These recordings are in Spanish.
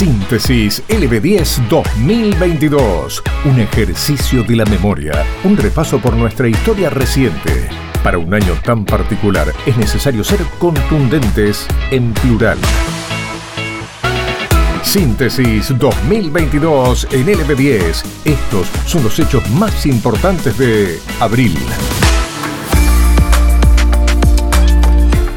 Síntesis LB10 2022. Un ejercicio de la memoria. Un repaso por nuestra historia reciente. Para un año tan particular es necesario ser contundentes en plural. Síntesis 2022 en LB10. Estos son los hechos más importantes de abril.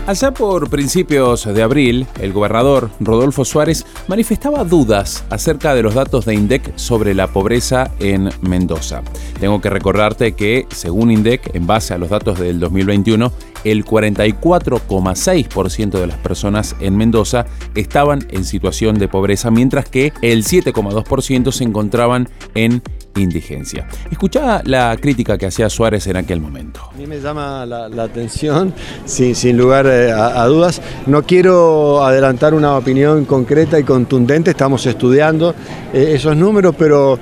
Allá por principios de abril, el gobernador Rodolfo Suárez manifestaba dudas acerca de los datos de INDEC sobre la pobreza en Mendoza. Tengo que recordarte que, según INDEC, en base a los datos del 2021, el 44,6% de las personas en Mendoza estaban en situación de pobreza, mientras que el 7,2% se encontraban en indigencia. Escuchá la crítica que hacía Suárez en aquel momento. A mí me llama la, atención, sin, lugar eh, a, dudas. No quiero adelantar una opinión concreta y contundente, estamos estudiando eh, esos números, pero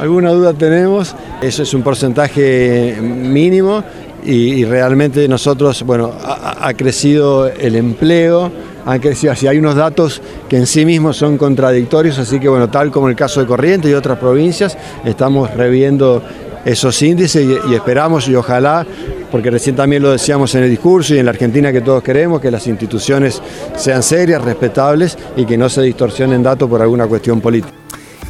alguna duda tenemos. Eso es un porcentaje mínimo y, realmente nosotros, bueno, ha crecido el empleo han crecido así. Hay unos datos que en sí mismos son contradictorios, así que bueno, tal como el caso de Corrientes y otras provincias, estamos reviendo esos índices y, esperamos y ojalá, porque recién también lo decíamos en el discurso y en la Argentina que todos queremos, que las instituciones sean serias, respetables y que no se distorsionen datos por alguna cuestión política.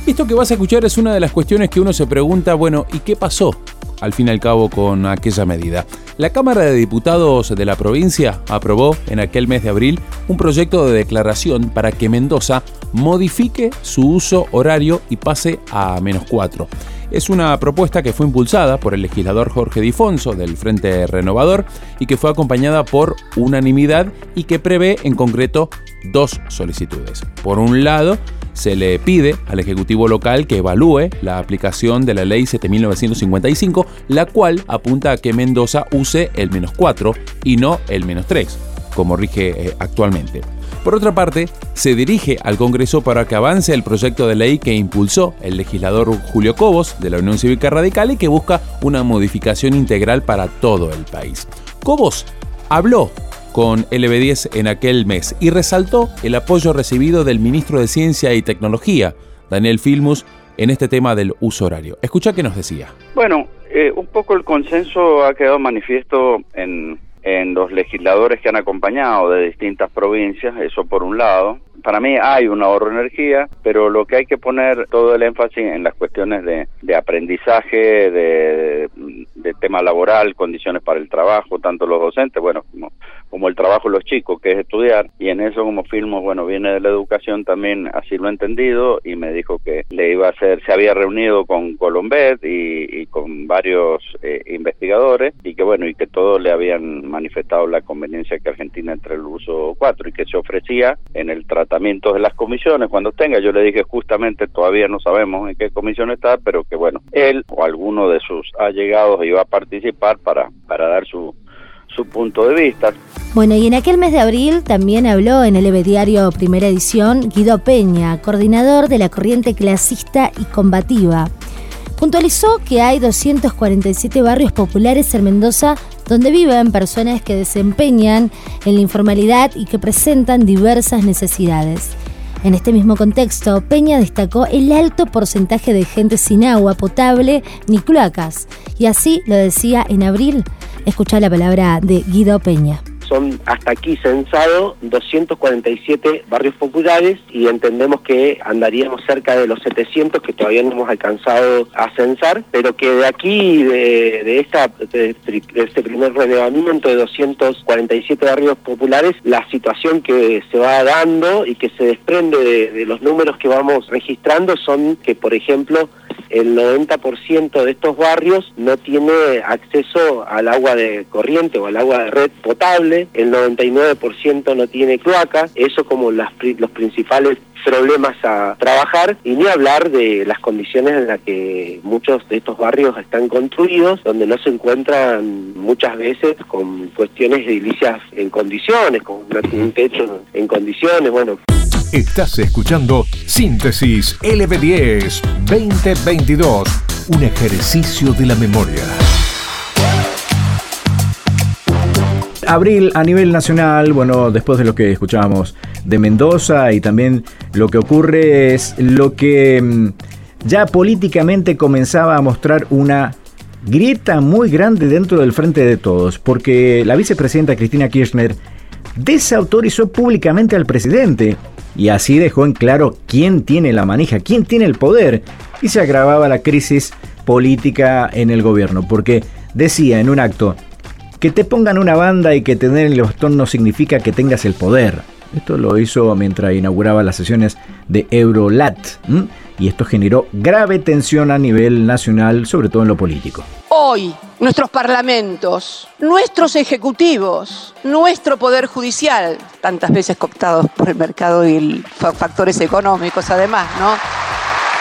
Esto que vas a escuchar es una de las cuestiones que uno se pregunta, bueno, ¿y qué pasó al fin y al cabo con aquella medida? La Cámara de Diputados de la provincia aprobó en aquel mes de abril un proyecto de declaración para que Mendoza modifique su uso horario y pase a menos 4. Es una propuesta que fue impulsada por el legislador Jorge Difonso del Frente Renovador y que fue acompañada por unanimidad y que prevé en concreto dos solicitudes. Por un lado, se le pide al Ejecutivo local que evalúe la aplicación de la Ley 7955, la cual apunta a que Mendoza use el menos 4 y no el menos 3, como rige eh, actualmente. Por otra parte, se dirige al Congreso para que avance el proyecto de ley que impulsó el legislador Julio Cobos de la Unión Cívica Radical y que busca una modificación integral para todo el país. Cobos habló con LB10 en aquel mes y resaltó el apoyo recibido del ministro de Ciencia y Tecnología, Daniel Filmus, en este tema del uso horario. Escucha qué nos decía. Bueno, eh, un poco el consenso ha quedado manifiesto en, en los legisladores que han acompañado de distintas provincias, eso por un lado. Para mí hay un ahorro de energía, pero lo que hay que poner todo el énfasis en las cuestiones de, de aprendizaje, de, de tema laboral, condiciones para el trabajo, tanto los docentes, bueno, como el trabajo de los chicos, que es estudiar, y en eso como Filmos, bueno, viene de la educación también, así lo he entendido, y me dijo que le iba a hacer, se había reunido con Colombet y, con varios eh, investigadores, y que bueno, y que todos le habían manifestado la conveniencia que Argentina entre el uso 4 y que se ofrecía en el tratamiento de las comisiones cuando tenga. Yo le dije justamente, todavía no sabemos en qué comisión está, pero que bueno, él o alguno de sus allegados iba a participar para, para dar su su punto de vista. Bueno, y en aquel mes de abril también habló en el EVE Diario Primera Edición Guido Peña, coordinador de la corriente clasista y combativa. Puntualizó que hay 247 barrios populares en Mendoza donde viven personas que desempeñan en la informalidad y que presentan diversas necesidades. En este mismo contexto, Peña destacó el alto porcentaje de gente sin agua potable ni cloacas, y así lo decía en abril. Escucha la palabra de Guido Peña son hasta aquí censados 247 barrios populares y entendemos que andaríamos cerca de los 700 que todavía no hemos alcanzado a censar, pero que de aquí, de, esta, de, este primer relevamiento de 247 barrios populares, la situación que se va dando y que se desprende de los números que vamos registrando son que, por ejemplo, el 90% de estos barrios no tiene acceso al agua de corriente o al agua de red potable, el 99% no tiene cloaca, eso como las, los principales problemas a trabajar y ni hablar de las condiciones en las que muchos de estos barrios están construidos, donde no se encuentran muchas veces con cuestiones edilicias en condiciones, con un techo en condiciones, bueno. Estás escuchando Síntesis LB10 2022, un ejercicio de la memoria. Abril a nivel nacional, bueno, después de lo que escuchábamos de Mendoza y también lo que ocurre es lo que mm, ya políticamente comenzaba a mostrar una grieta muy grande dentro del frente de todos, porque la vicepresidenta Cristina Kirchner desautorizó públicamente al presidente y así dejó en claro quién tiene la manija, quién tiene el poder y se agravaba la crisis política en el gobierno, porque decía en un acto, que te pongan una banda y que tener el bastón no significa que tengas el poder. Esto lo hizo mientras inauguraba las sesiones de Eurolat y esto generó grave tensión a nivel nacional, sobre todo en lo político. Hoy, nuestros parlamentos, nuestros ejecutivos, nuestro poder judicial, tantas veces cooptados por el mercado y factores económicos además, ¿no?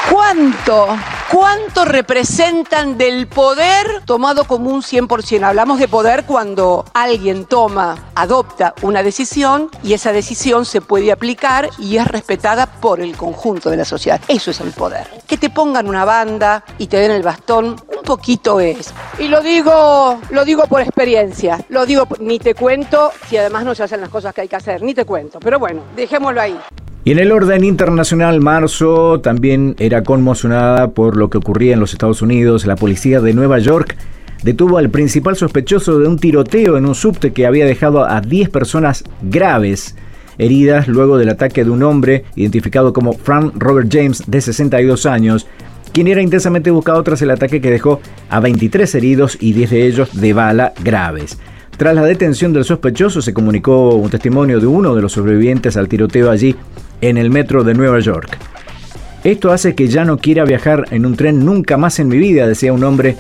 ¿Cuánto ¿Cuánto representan del poder tomado como un 100%? Hablamos de poder cuando alguien toma, adopta una decisión y esa decisión se puede aplicar y es respetada por el conjunto de la sociedad. Eso es el poder. Que te pongan una banda y te den el bastón, un poquito es. Y lo digo, lo digo por experiencia. Lo digo, ni te cuento si además no se hacen las cosas que hay que hacer, ni te cuento. Pero bueno, dejémoslo ahí. Y en el orden internacional, marzo también era conmocionada por lo que ocurría en los Estados Unidos. La policía de Nueva York detuvo al principal sospechoso de un tiroteo en un subte que había dejado a 10 personas graves heridas luego del ataque de un hombre identificado como Frank Robert James de 62 años, quien era intensamente buscado tras el ataque que dejó a 23 heridos y 10 de ellos de bala graves. Tras la detención del sospechoso se comunicó un testimonio de uno de los sobrevivientes al tiroteo allí en el metro de Nueva York. Esto hace que ya no quiera viajar en un tren nunca más en mi vida, decía un hombre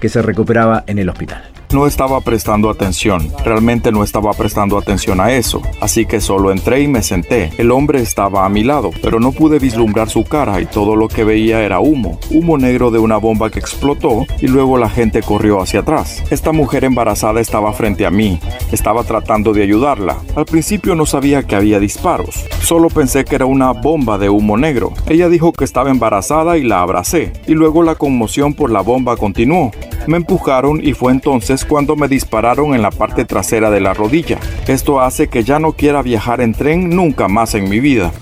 que se recuperaba en el hospital. No estaba prestando atención, realmente no estaba prestando atención a eso, así que solo entré y me senté. El hombre estaba a mi lado, pero no pude vislumbrar su cara y todo lo que veía era humo, humo negro de una bomba que explotó y luego la gente corrió hacia atrás. Esta mujer embarazada estaba frente a mí, estaba tratando de ayudarla. Al principio no sabía que había disparos, solo pensé que era una bomba de humo negro. Ella dijo que estaba embarazada y la abracé, y luego la conmoción por la bomba continuó. Me empujaron y fue entonces cuando me dispararon en la parte trasera de la rodilla. Esto hace que ya no quiera viajar en tren nunca más en mi vida.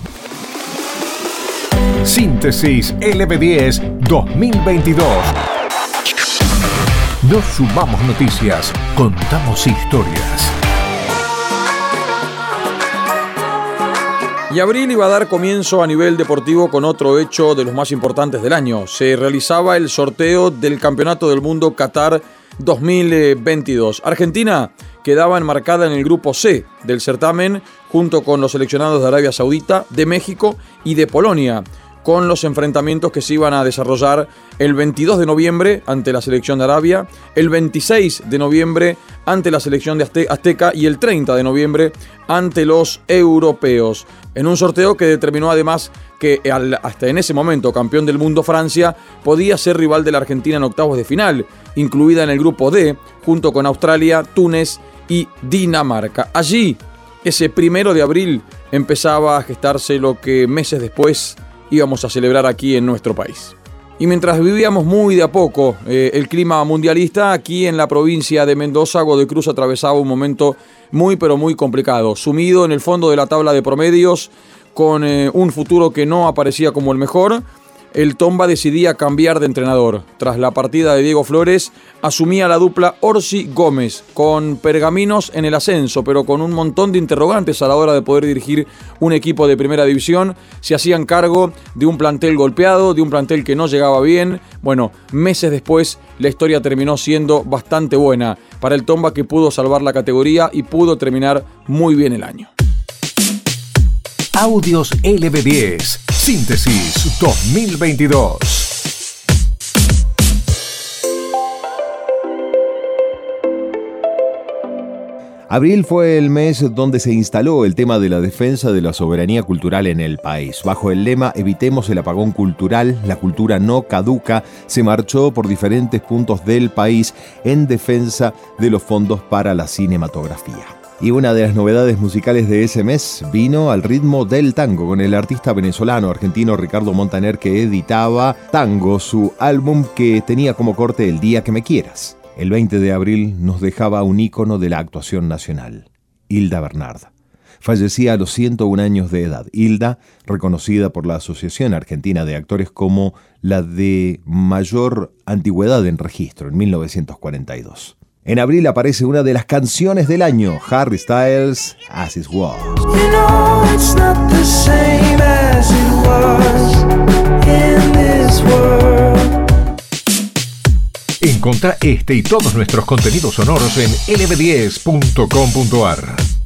Síntesis LB10 2022. No sumamos noticias, contamos historias. Y abril iba a dar comienzo a nivel deportivo con otro hecho de los más importantes del año. Se realizaba el sorteo del Campeonato del Mundo Qatar 2022. Argentina quedaba enmarcada en el grupo C del certamen junto con los seleccionados de Arabia Saudita, de México y de Polonia con los enfrentamientos que se iban a desarrollar el 22 de noviembre ante la selección de Arabia, el 26 de noviembre ante la selección de Azteca y el 30 de noviembre ante los europeos. En un sorteo que determinó además que hasta en ese momento campeón del mundo Francia podía ser rival de la Argentina en octavos de final, incluida en el grupo D, junto con Australia, Túnez y Dinamarca. Allí, ese primero de abril, empezaba a gestarse lo que meses después íbamos a celebrar aquí en nuestro país. Y mientras vivíamos muy de a poco eh, el clima mundialista, aquí en la provincia de Mendoza, Godecruz atravesaba un momento muy pero muy complicado, sumido en el fondo de la tabla de promedios, con eh, un futuro que no aparecía como el mejor, el Tomba decidía cambiar de entrenador. Tras la partida de Diego Flores, asumía la dupla Orsi Gómez, con pergaminos en el ascenso, pero con un montón de interrogantes a la hora de poder dirigir un equipo de primera división. Se hacían cargo de un plantel golpeado, de un plantel que no llegaba bien. Bueno, meses después la historia terminó siendo bastante buena para el Tomba que pudo salvar la categoría y pudo terminar muy bien el año. Audios LB10, Síntesis 2022. Abril fue el mes donde se instaló el tema de la defensa de la soberanía cultural en el país. Bajo el lema Evitemos el apagón cultural, la cultura no caduca, se marchó por diferentes puntos del país en defensa de los fondos para la cinematografía. Y una de las novedades musicales de ese mes vino al ritmo del tango con el artista venezolano argentino Ricardo Montaner que editaba Tango, su álbum que tenía como corte El día que me quieras. El 20 de abril nos dejaba un ícono de la actuación nacional, Hilda Bernard. fallecía a los 101 años de edad. Hilda, reconocida por la Asociación Argentina de Actores como la de mayor antigüedad en registro, en 1942. En abril aparece una de las canciones del año, Harry Styles, As It Was. Encontrá este y todos nuestros contenidos sonoros en lb10.com.ar.